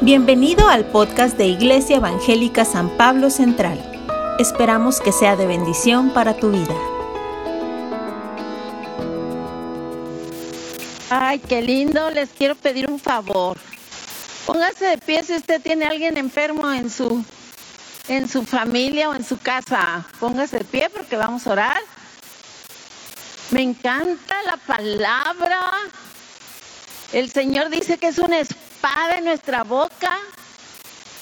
Bienvenido al podcast de Iglesia Evangélica San Pablo Central. Esperamos que sea de bendición para tu vida. Ay, qué lindo. Les quiero pedir un favor. Póngase de pie si usted tiene a alguien enfermo en su en su familia o en su casa. Póngase de pie porque vamos a orar. Me encanta la palabra. El Señor dice que es una espada en nuestra boca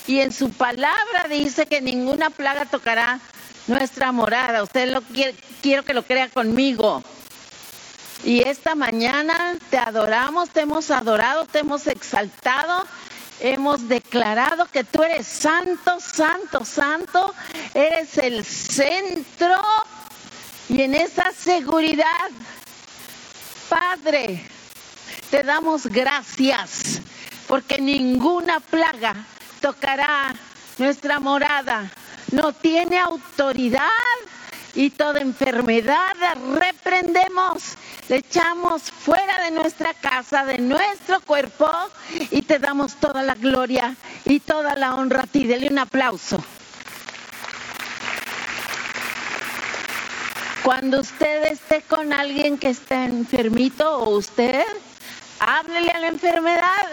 y en su palabra dice que ninguna plaga tocará nuestra morada. Usted lo quiere, quiero que lo crea conmigo. Y esta mañana te adoramos, te hemos adorado, te hemos exaltado, hemos declarado que tú eres santo, santo, santo, eres el centro y en esa seguridad, Padre, te damos gracias porque ninguna plaga tocará nuestra morada. No tiene autoridad y toda enfermedad la reprendemos, le echamos fuera de nuestra casa, de nuestro cuerpo y te damos toda la gloria y toda la honra a ti. Dele un aplauso. Cuando usted esté con alguien que está enfermito o usted, háblele a la enfermedad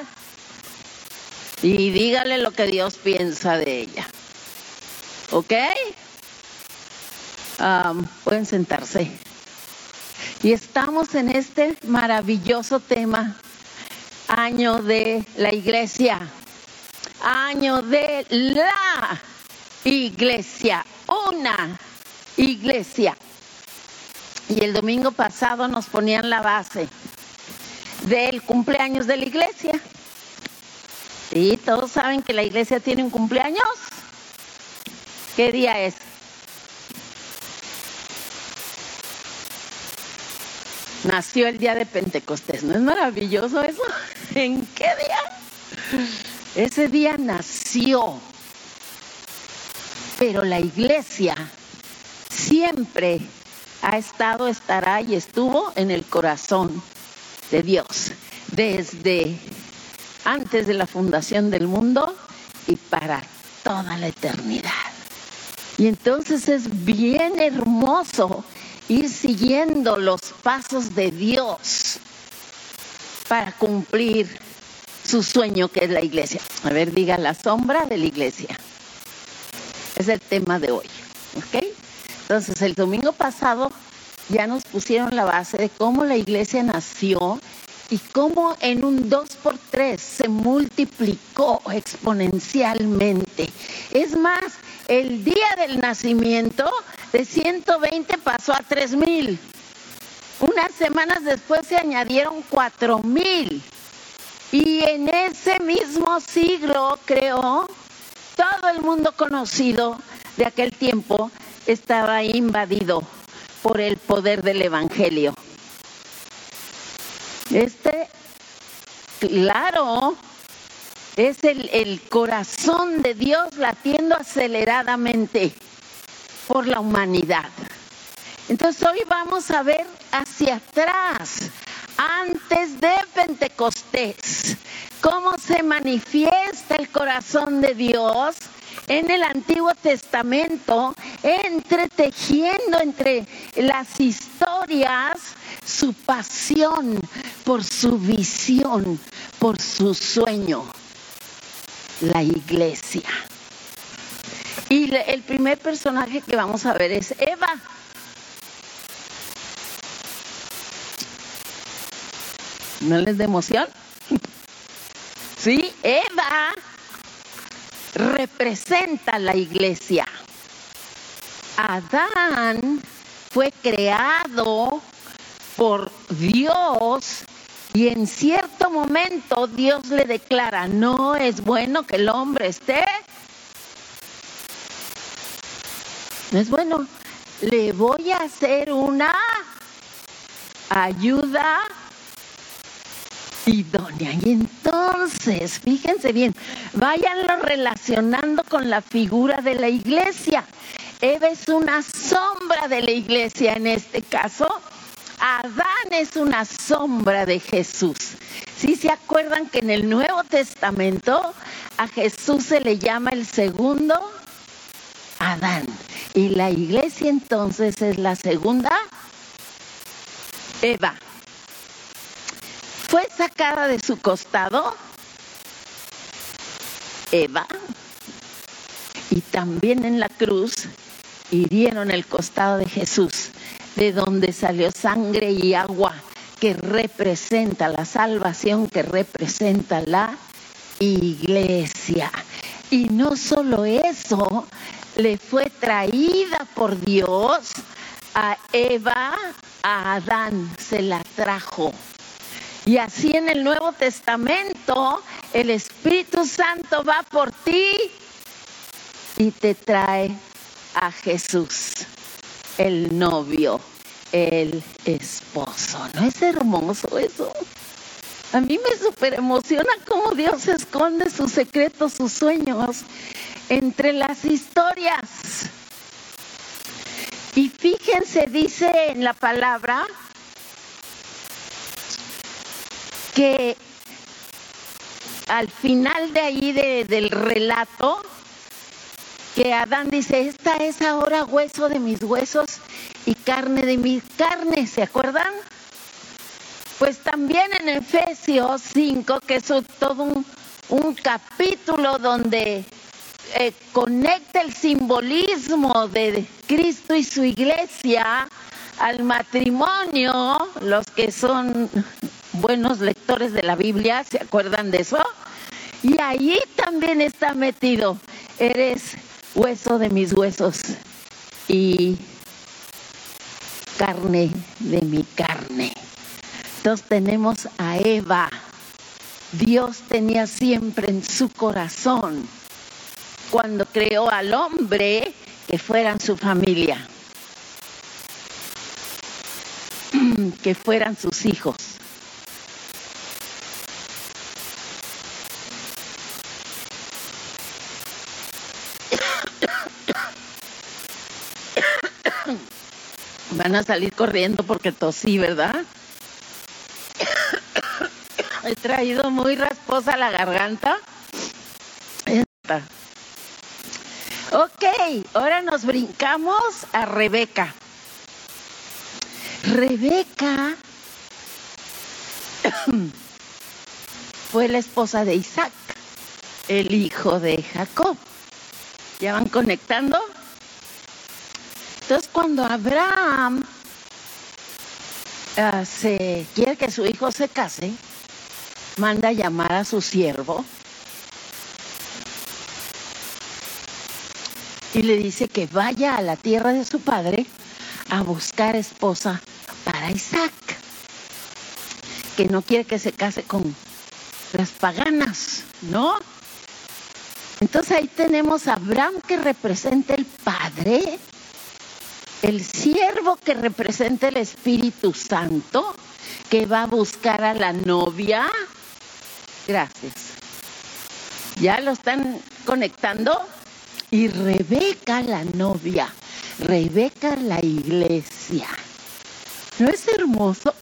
y dígale lo que Dios piensa de ella. ¿Ok? pueden sentarse. Y estamos en este maravilloso tema, año de la iglesia, año de la iglesia, una iglesia. Y el domingo pasado nos ponían la base del cumpleaños de la iglesia. Sí, todos saben que la iglesia tiene un cumpleaños. ¿Qué día es? Nació el día de Pentecostés. ¿No es maravilloso eso? ¿En qué día? Ese día nació. Pero la iglesia siempre ha estado, estará y estuvo en el corazón de Dios desde antes de la fundación del mundo y para toda la eternidad. Y entonces es bien hermoso ir siguiendo los pasos de Dios para cumplir su sueño que es la iglesia. A ver, diga la sombra de la iglesia. Es el tema de hoy. ¿Ok? Entonces, el domingo pasado ya nos pusieron la base de cómo la iglesia nació y cómo en un 2 por 3 se multiplicó exponencialmente. Es más, el día del nacimiento de 120 pasó a 3000. Unas semanas después se añadieron 4000. Y en ese mismo siglo, creo, todo el mundo conocido de aquel tiempo estaba invadido por el poder del Evangelio. Este, claro, es el, el corazón de Dios latiendo aceleradamente por la humanidad. Entonces hoy vamos a ver hacia atrás, antes de Pentecostés, cómo se manifiesta el corazón de Dios en el Antiguo Testamento, entretejiendo entre las historias su pasión por su visión, por su sueño, la iglesia. Y el primer personaje que vamos a ver es Eva. ¿No les da emoción? Sí, Eva representa la iglesia. Adán fue creado por Dios y en cierto momento Dios le declara, no es bueno que el hombre esté. No es bueno. Le voy a hacer una ayuda idónea. Y entonces, fíjense bien, váyanlo relacionando con la figura de la iglesia. Eva es una sombra de la iglesia en este caso Adán es una sombra de Jesús. Si se acuerdan que en el Nuevo Testamento a Jesús se le llama el segundo Adán. Y la iglesia entonces es la segunda Eva. Fue sacada de su costado Eva. Y también en la cruz hirieron el costado de Jesús, de donde salió sangre y agua que representa la salvación, que representa la iglesia. Y no solo eso, le fue traída por Dios a Eva, a Adán, se la trajo. Y así en el Nuevo Testamento el Espíritu Santo va por ti y te trae a Jesús, el novio, el esposo. ¿No es hermoso eso? A mí me super emociona cómo Dios esconde sus secretos, sus sueños entre las historias. Y fíjense, dice en la palabra que al final de ahí del relato, que Adán dice, esta es ahora hueso de mis huesos y carne de mis carnes, ¿se acuerdan? Pues también en Efesios 5, que es todo un, capítulo donde eh, conecta el simbolismo de Cristo y su iglesia al matrimonio, los que son buenos lectores de la Biblia, ¿se acuerdan de eso? Y ahí también está metido, eres hueso de mis huesos y carne de mi carne. Entonces tenemos a Eva. Dios tenía siempre en su corazón, cuando creó al hombre, que fueran su familia, que fueran sus hijos. Van a salir corriendo porque tosí, ¿verdad? He traído muy rasposa la garganta. Ok, ahora nos brincamos a Rebeca. Rebeca fue la esposa de Isaac, el hijo de Jacob. ¿Ya van conectando? Entonces cuando Abraham ah, se quiere que su hijo se case, manda llamar a su siervo y le dice que vaya a la tierra de su padre a buscar esposa para Isaac, que no quiere que se case con las paganas, ¿no? Entonces ahí tenemos a Abraham que representa el Padre, el siervo que representa el Espíritu Santo, que va a buscar a la novia. Gracias. ¿Ya lo están conectando? Y Rebeca la novia, Rebeca la iglesia. ¿No es hermoso?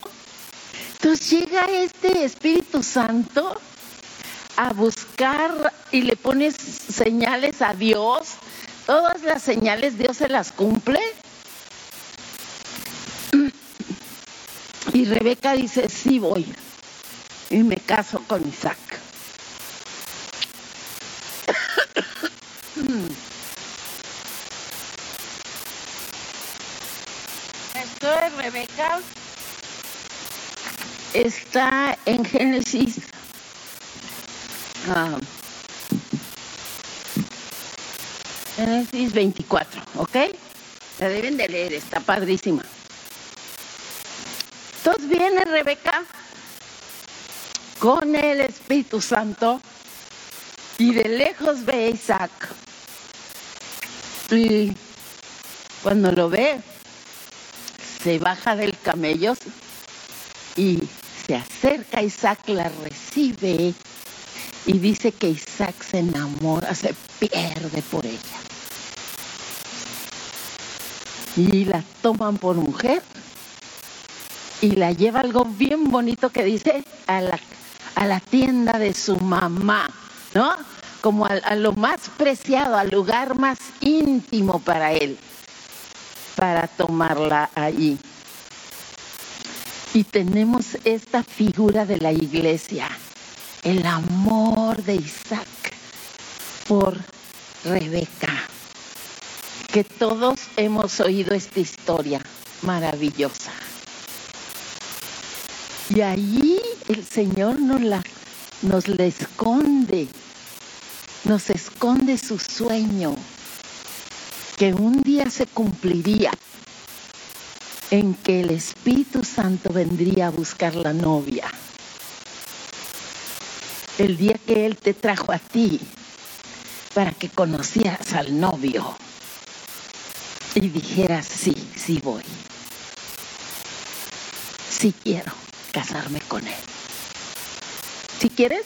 Entonces llega este Espíritu Santo a buscar y le pones señales a Dios. Todas las señales Dios se las cumple. Y Rebeca dice, sí voy. Y me caso con Isaac. Esto de Rebeca está en Génesis Ah. Génesis 24, ¿ok? La deben de leer, está padrísima. Entonces viene Rebeca con el Espíritu Santo y de lejos ve a Isaac. Y cuando lo ve, se baja del camello y se acerca a Isaac, la recibe y dice que Isaac se enamora, se pierde por ella. Y la toman por mujer y la lleva algo bien bonito que dice a la, a la tienda de su mamá, ¿no? Como a, a lo más preciado, al lugar más íntimo para él, para tomarla allí. Y tenemos esta figura de la iglesia, el amor de Isaac por Rebeca, que todos hemos oído esta historia maravillosa. Y ahí el Señor nos la nos esconde, nos esconde su sueño, que un día se cumpliría en que el Espíritu Santo vendría a buscar la novia. El día que Él te trajo a ti para que conocieras al novio y dijeras, sí, sí voy. Sí quiero casarme con Él. ¿Si quieres?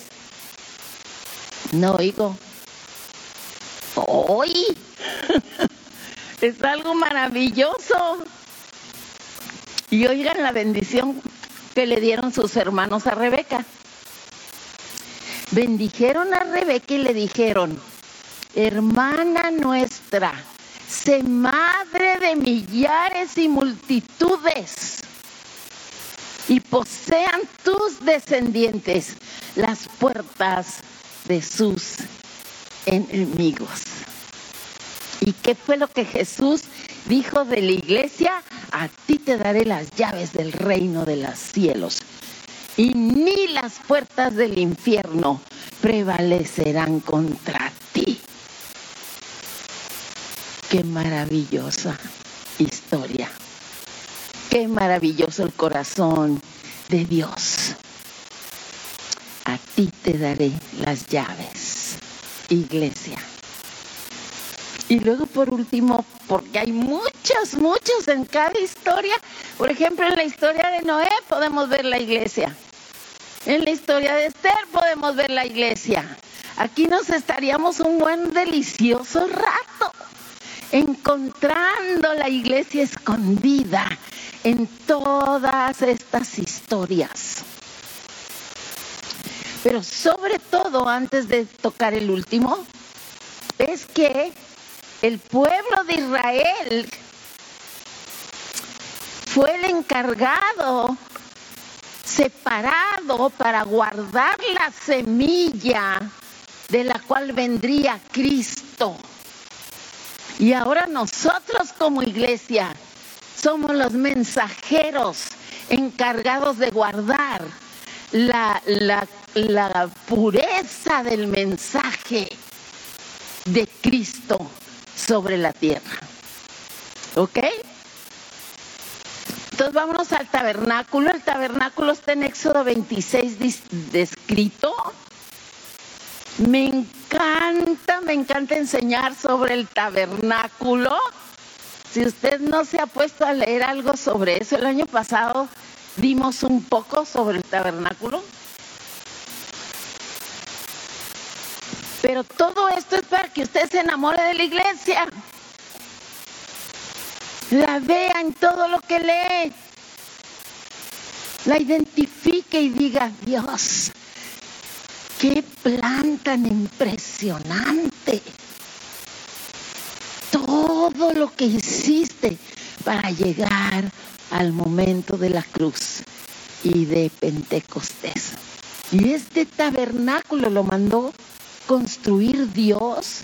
No oigo. ¡Hoy! es algo maravilloso. Y oigan la bendición que le dieron sus hermanos a Rebeca. Bendijeron a Rebeca y le dijeron, hermana nuestra, sé madre de millares y multitudes, y posean tus descendientes las puertas de sus enemigos. ¿Y qué fue lo que Jesús dijo de la iglesia? A ti te daré las llaves del reino de los cielos. Y ni las puertas del infierno prevalecerán contra ti. Qué maravillosa historia. Qué maravilloso el corazón de Dios. A ti te daré las llaves, iglesia. Y luego por último, porque hay muchos, muchos en cada historia. Por ejemplo, en la historia de Noé podemos ver la iglesia. En la historia de Esther podemos ver la iglesia. Aquí nos estaríamos un buen delicioso rato encontrando la iglesia escondida en todas estas historias. Pero sobre todo, antes de tocar el último, es que el pueblo de Israel fue el encargado, separado para guardar la semilla de la cual vendría Cristo. Y ahora nosotros como iglesia somos los mensajeros encargados de guardar la, pureza del mensaje de Cristo sobre la tierra. ¿Ok? Entonces vámonos al tabernáculo. El tabernáculo está en Éxodo 26 descrito. Me encanta, me encanta enseñar sobre el tabernáculo. Si usted no se ha puesto a leer algo sobre eso, el año pasado dimos un poco sobre el tabernáculo. Pero todo esto es para que usted se enamore de la iglesia. La vea en todo lo que lee. La identifique y diga, Dios, qué plan tan impresionante. Todo lo que hiciste para llegar al momento de la cruz y de Pentecostés. Y este tabernáculo lo mandó construir Dios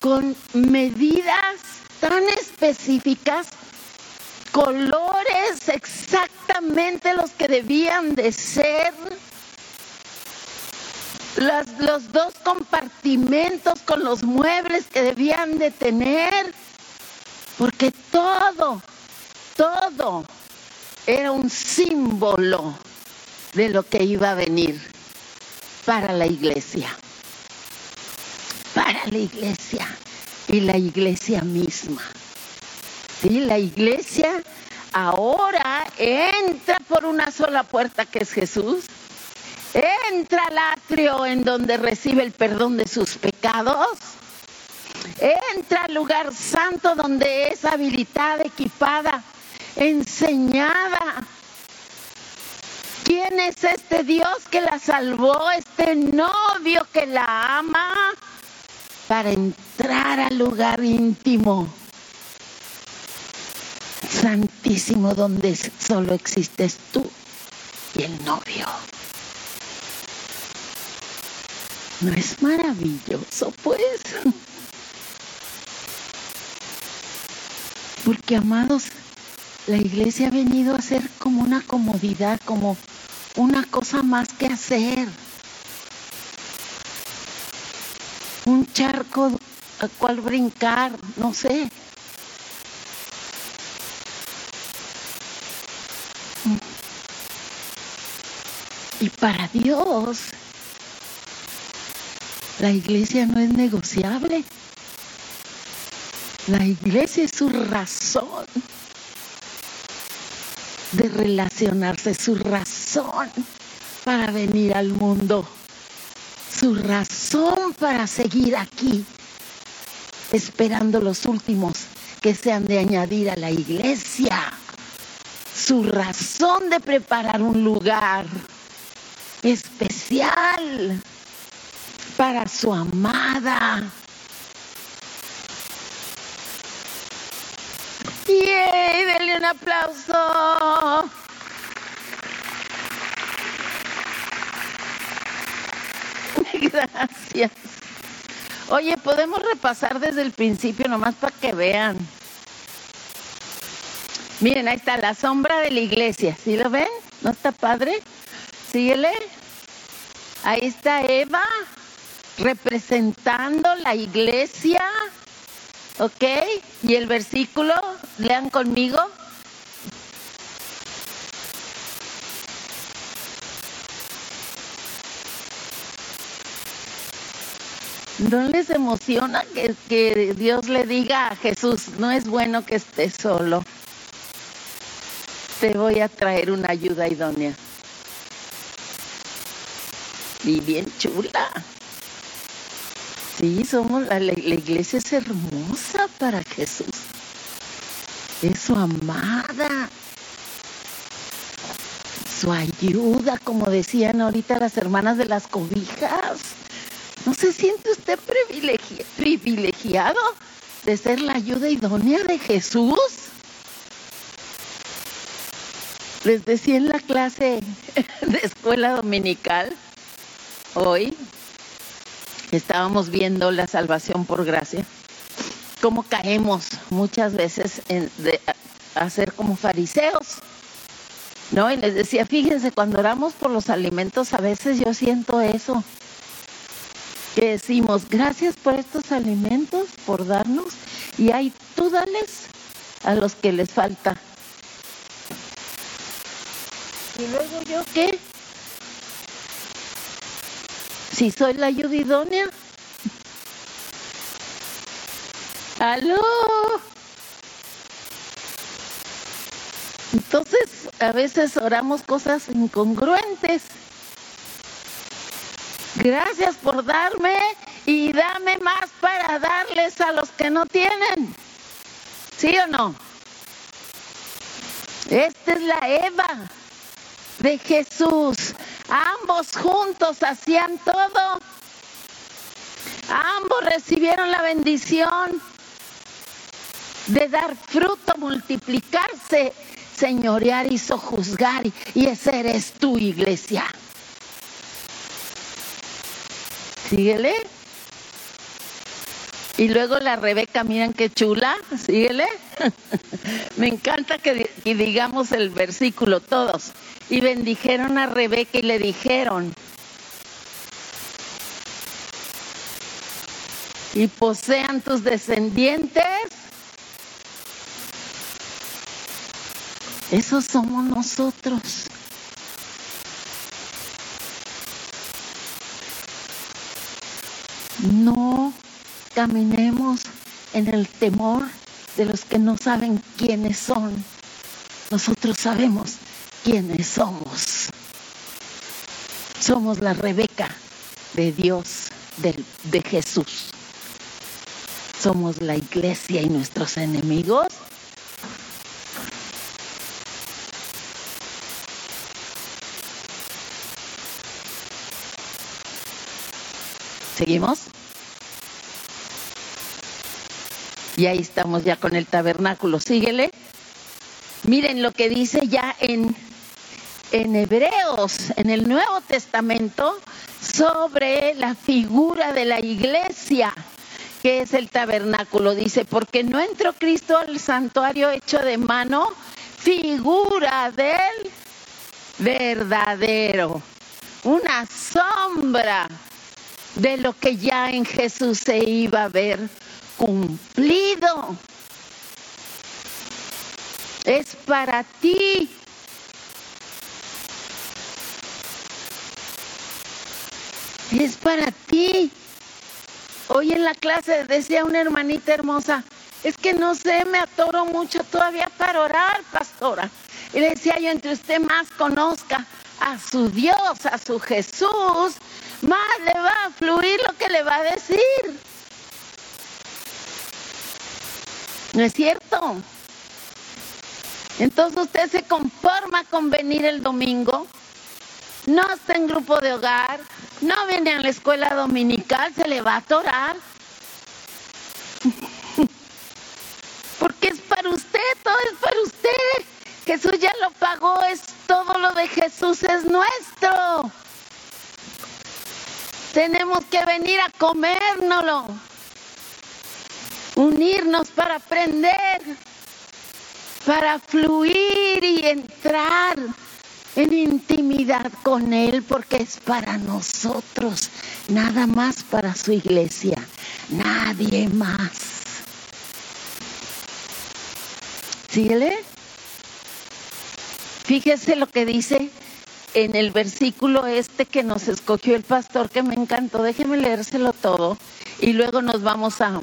con medidas tan específicas, colores exactamente los que debían de ser, los dos compartimentos con los muebles que debían de tener, porque todo, todo era un símbolo de lo que iba a venir para la iglesia. Para la iglesia y la iglesia misma. Y la iglesia ahora entra por una sola puerta que es Jesús, entra al atrio en donde recibe el perdón de sus pecados, entra al lugar santo donde es habilitada, equipada, enseñada ¿Quién es este Dios que la salvó, este novio que la ama para entrar al lugar íntimo, santísimo, donde solo existes tú y el novio? ¿No es maravilloso, pues? Porque, amados, la iglesia ha venido a ser como una comodidad, como una cosa más que hacer. Un charco al cual brincar, no sé. Y para Dios, la iglesia no es negociable. La iglesia es su razón de relacionarse, su razón para venir al mundo, su razón para seguir aquí, esperando los últimos que se han de añadir a la iglesia, su razón de preparar un lugar especial para su amada. ¡Yay! Denle un aplauso. Gracias. Oye, podemos repasar desde el principio nomás para que vean. Miren, ahí está la sombra de la iglesia. ¿Sí lo ven? ¿No está padre? Síguele. Ahí está Eva representando la iglesia. ¿Ok? Y el versículo, lean conmigo. ¿No les emociona que, que, Dios le diga a Jesús, no es bueno que estés solo? Te voy a traer una ayuda idónea. Y bien chula. Sí, somos la, iglesia es hermosa para Jesús. Es su amada. Su ayuda, como decían ahorita las hermanas de las cobijas. ¿No se siente usted privilegi privilegiado de ser la ayuda idónea de Jesús? Les decía en la clase de escuela dominical hoy estábamos viendo la salvación por gracia, cómo caemos muchas veces en de hacer como fariseos. ¿No? Y les decía, fíjense, cuando oramos por los alimentos, a veces yo siento eso, que decimos, gracias por estos alimentos, por darnos, y ahí tú dales a los que les falta. ¿Y luego yo qué? Si soy la ayuda idónea. ¿Aló? Entonces, a veces oramos cosas incongruentes. Gracias por darme y dame más para darles a los que no tienen. ¿Sí o no? Esta es la Eva de Jesús. Ambos juntos hacían todo. Ambos recibieron la bendición de dar fruto, multiplicarse, señorear y sojuzgar. Y esa eres tu iglesia. Síguele. Y luego la Rebeca, miren qué chula, síguele. Me encanta que digamos el versículo todos. Y bendijeron a Rebeca y le dijeron, y posean tus descendientes. Esos somos nosotros. No caminemos en el temor de los que no saben quiénes son. Nosotros sabemos quiénes somos. Somos la Rebeca de Dios, de, Jesús. Somos la iglesia y nuestros enemigos. ¿Seguimos? Y ahí estamos ya con el tabernáculo. Síguele. Miren lo que dice ya en, en Hebreos, en el Nuevo Testamento, sobre la figura de la iglesia, que es el tabernáculo. Dice, porque no entró Cristo al santuario hecho de mano, figura del verdadero, una sombra de lo que ya en Jesús se iba a ver cumplido. Es para ti. Es para ti. Hoy en la clase decía una hermanita hermosa, es que no sé, me atoro mucho todavía para orar, pastora. Y decía yo, entre usted más conozca a su Dios, a su Jesús, más le va a fluir lo que le va a decir. ¿No es cierto? Entonces usted se conforma con venir el domingo, no está en grupo de hogar, no viene a la escuela dominical, se le va a atorar. Porque es para usted, todo es para usted. Jesús ya lo pagó, es todo lo de Jesús es nuestro. Tenemos que venir a comérnoslo, unirnos para aprender, para fluir y entrar en intimidad con Él, porque es para nosotros, nada más para su iglesia, nadie más. Síguele. Fíjese lo que dice en el versículo este que nos escogió el pastor, que me encantó. Déjeme leérselo todo y luego nos vamos a,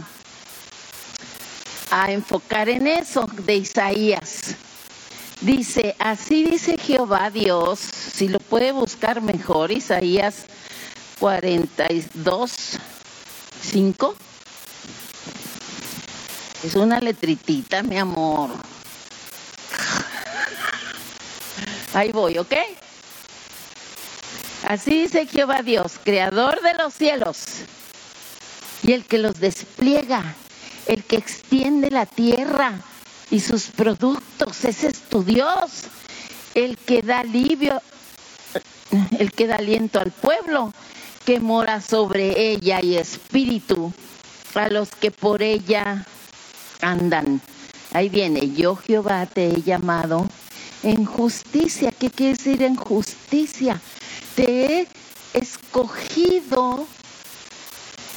a enfocar en eso de Isaías. Dice, así dice Jehová Dios, si lo puede buscar mejor, Isaías 42, 5. Es una letritita, mi amor. Ahí voy, ¿ok? Así dice Jehová Dios, creador de los cielos y el que los despliega, el que extiende la tierra y sus productos, ese es tu Dios, el que da alivio, el que da aliento al pueblo, que mora sobre ella y espíritu a los que por ella andan. Ahí viene, yo Jehová te he llamado en justicia. ¿Qué quiere decir en justicia? Te he escogido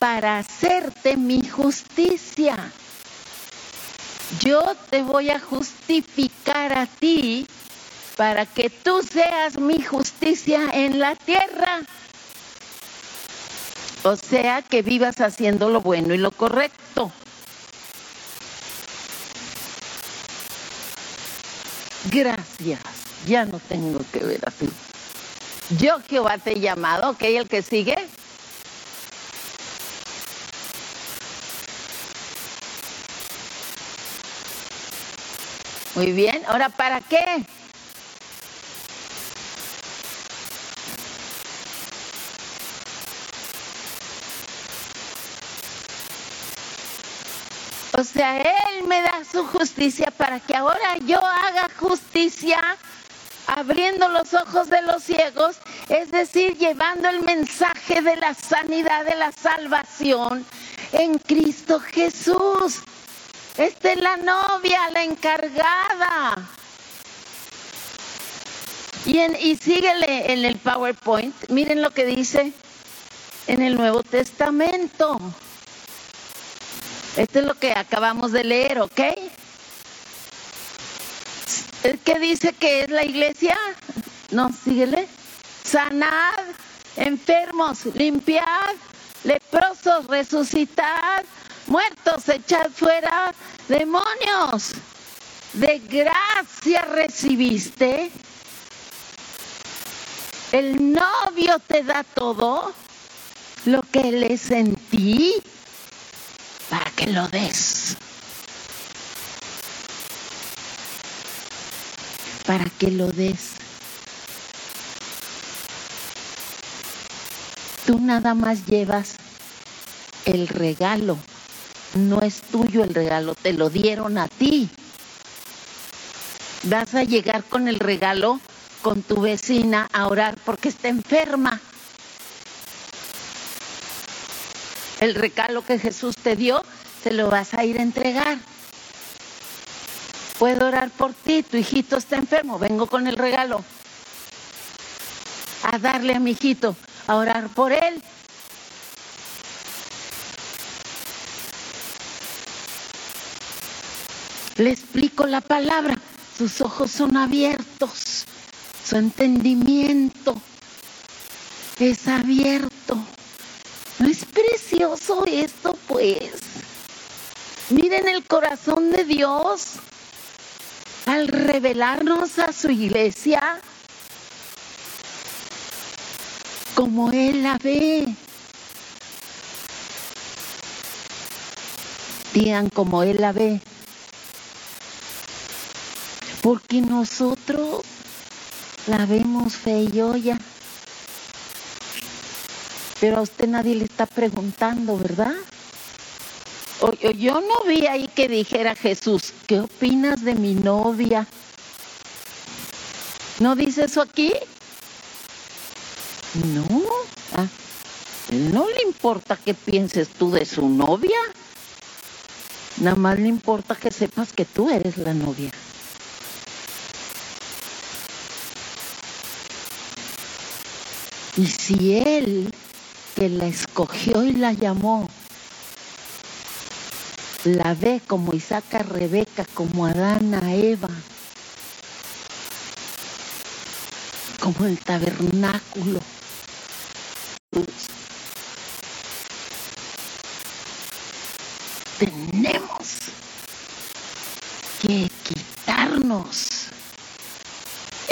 para hacerte mi justicia. Yo te voy a justificar a ti para que tú seas mi justicia en la tierra. O sea, que vivas haciendo lo bueno y lo correcto. Gracias, ya no tengo que ver así. Yo Jehová te he llamado, ok, el que sigue. Muy bien, ahora ¿para qué? O sea, Él me da su justicia para que ahora yo haga justicia abriendo los ojos de los ciegos, es decir, llevando el mensaje de la sanidad, de la salvación en Cristo Jesús. Esta es la novia, la encargada. Y, en, y síguele en el PowerPoint, miren lo que dice en el Nuevo Testamento. Esto es lo que acabamos de leer, ¿ok? ¿Qué dice que es la iglesia? No, síguele. Sanad, enfermos, limpiad, leprosos, resucitad, muertos, echad fuera, demonios. De gracia recibiste. El novio te da todo lo que él es en ti para que lo des. Para que lo des. Tú nada más llevas el regalo. No es tuyo el regalo, te lo dieron a ti. Vas a llegar con el regalo con tu vecina a orar porque está enferma. El regalo que Jesús te dio, se lo vas a ir a entregar. Puedo orar por ti, tu hijito está enfermo, vengo con el regalo. A darle a mi hijito, a orar por él. Le explico la palabra, sus ojos son abiertos, su entendimiento es abierto. ¿No es precioso esto, pues? Miren el corazón de Dios al revelarnos a su iglesia como Él la ve. Digan como Él la ve. Porque nosotros la vemos ya. Pero a usted nadie le está preguntando, ¿verdad? O, yo no vi ahí que dijera Jesús, ¿qué opinas de mi novia? ¿No dice eso aquí? No. Ah, no le importa qué pienses tú de su novia. Nada más le importa que sepas que tú eres la novia. Y si él que la escogió y la llamó, la ve como Isaac a Rebeca, como Adán a Eva, como el tabernáculo. Tenemos que quitarnos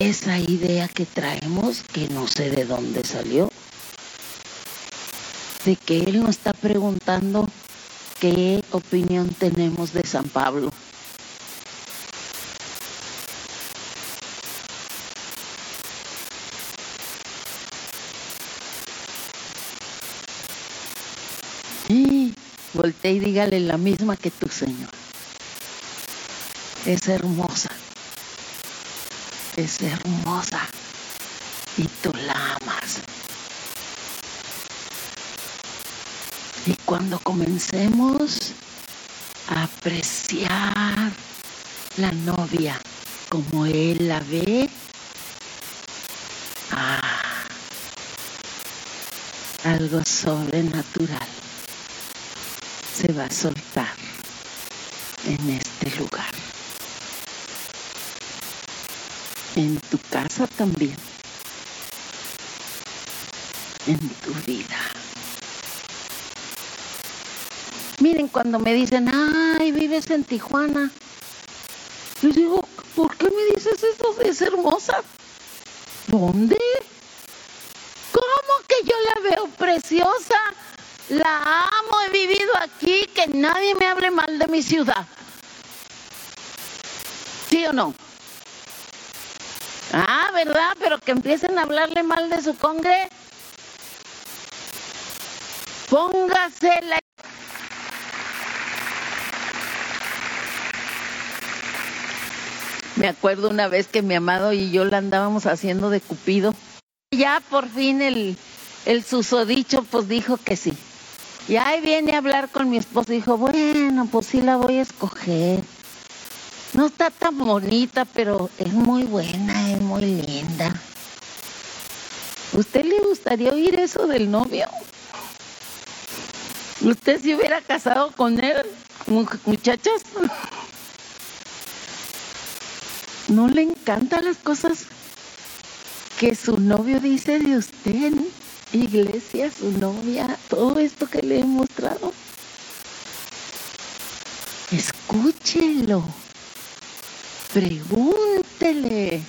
esa idea que traemos, que no sé de dónde salió, de que Él nos está preguntando qué opinión tenemos de San Pablo. Y voltea y dígale la misma que tu Señor. Es hermosa. Es hermosa. Y tú la amas. Y cuando comencemos a apreciar la novia como Él la ve, ah, algo sobrenatural se va a soltar en este lugar. En tu casa también. En tu vida. Miren, cuando me dicen, ay, vives en Tijuana, yo digo, ¿por qué me dices eso? Es hermosa. ¿Dónde? ¿Cómo que yo la veo preciosa? La amo, he vivido aquí, que nadie me hable mal de mi ciudad. ¿Sí o no? ¿Verdad? Pero que empiecen a hablarle mal de su congre. Póngase la Me acuerdo una vez que mi amado y yo la andábamos haciendo de cupido. Ya por fin el, el susodicho pues dijo que sí. Y ahí viene a hablar con mi esposo. Dijo, bueno, pues sí la voy a escoger. No está tan bonita, pero es muy buena, es muy linda. ¿Usted le gustaría oír eso del novio? ¿Usted se hubiera casado con él, muchachas? ¿No le encantan las cosas que su novio dice de usted? Iglesia, su novia, todo esto que le he mostrado. Escúchelo. Pregúntele.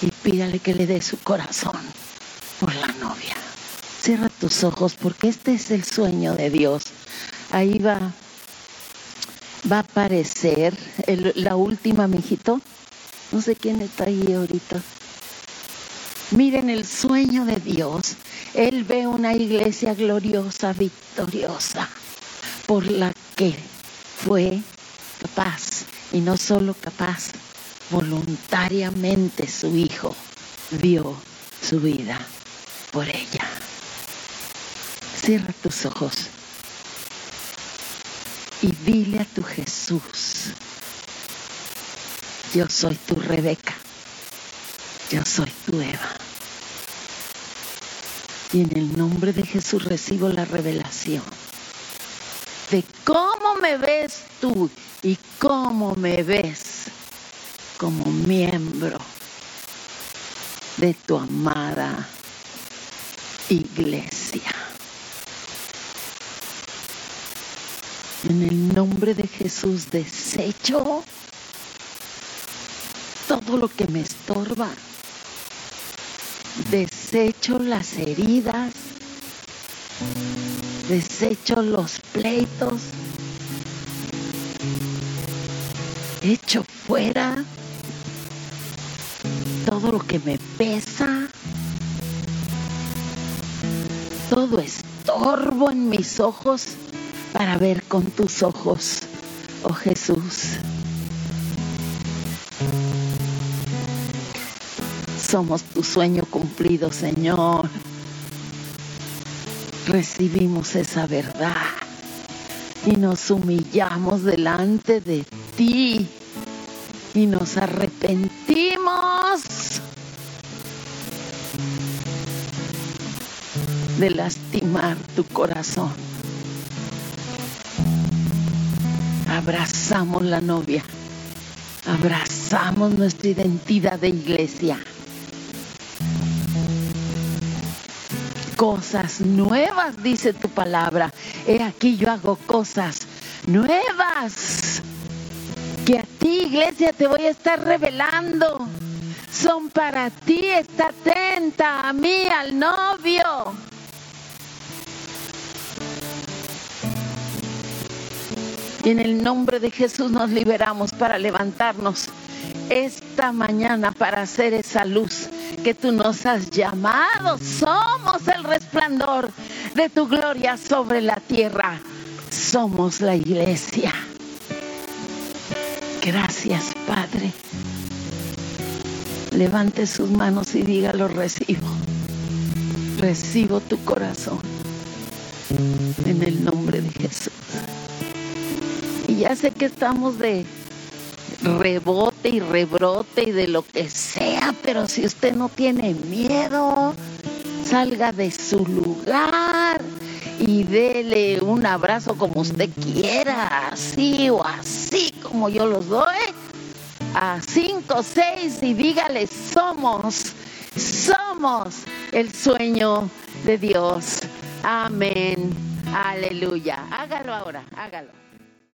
Y pídale que le dé su corazón por la novia. Cierra tus ojos porque este es el sueño de Dios. Ahí va va a aparecer la última, mijito. No sé quién está ahí ahorita. Miren el sueño de Dios. Él ve una iglesia gloriosa, victoriosa, por la que fue capaz, y no solo capaz, voluntariamente su Hijo dio su vida por ella. Cierra tus ojos y dile a tu Jesús, yo soy tu Rebeca, yo soy tu Eva. Y en el nombre de Jesús recibo la revelación de cómo me ves tú y cómo me ves como miembro de tu amada iglesia. En el nombre de Jesús desecho todo lo que me estorba. Desecho las heridas. Desecho los pleitos. Echo fuera todo lo que me pesa. Todo estorbo en mis ojos para ver con tus ojos, oh Jesús. Somos tu sueño cumplido, Señor. Recibimos esa verdad y nos humillamos delante de ti y nos arrepentimos de lastimar tu corazón. Abrazamos la novia, abrazamos nuestra identidad de iglesia. Cosas nuevas, dice tu palabra. He aquí yo hago cosas nuevas iglesia, te voy a estar revelando. Son para ti, está atenta a mí, al novio. Y en el nombre de Jesús nos liberamos para levantarnos esta mañana para hacer esa luz que tú nos has llamado. Somos el resplandor de tu gloria sobre la tierra. Somos la iglesia. Gracias, Padre. Levante sus manos y dígalo, recibo. Recibo tu corazón. En el nombre de Jesús. Y ya sé que estamos de rebote y rebrote y de lo que sea, pero si usted no tiene miedo, salga de su lugar y dele un abrazo como usted quiera, así o así como yo los doy, a cinco, seis y dígale, somos, somos el sueño de Dios. Amén. Aleluya. Hágalo ahora, hágalo.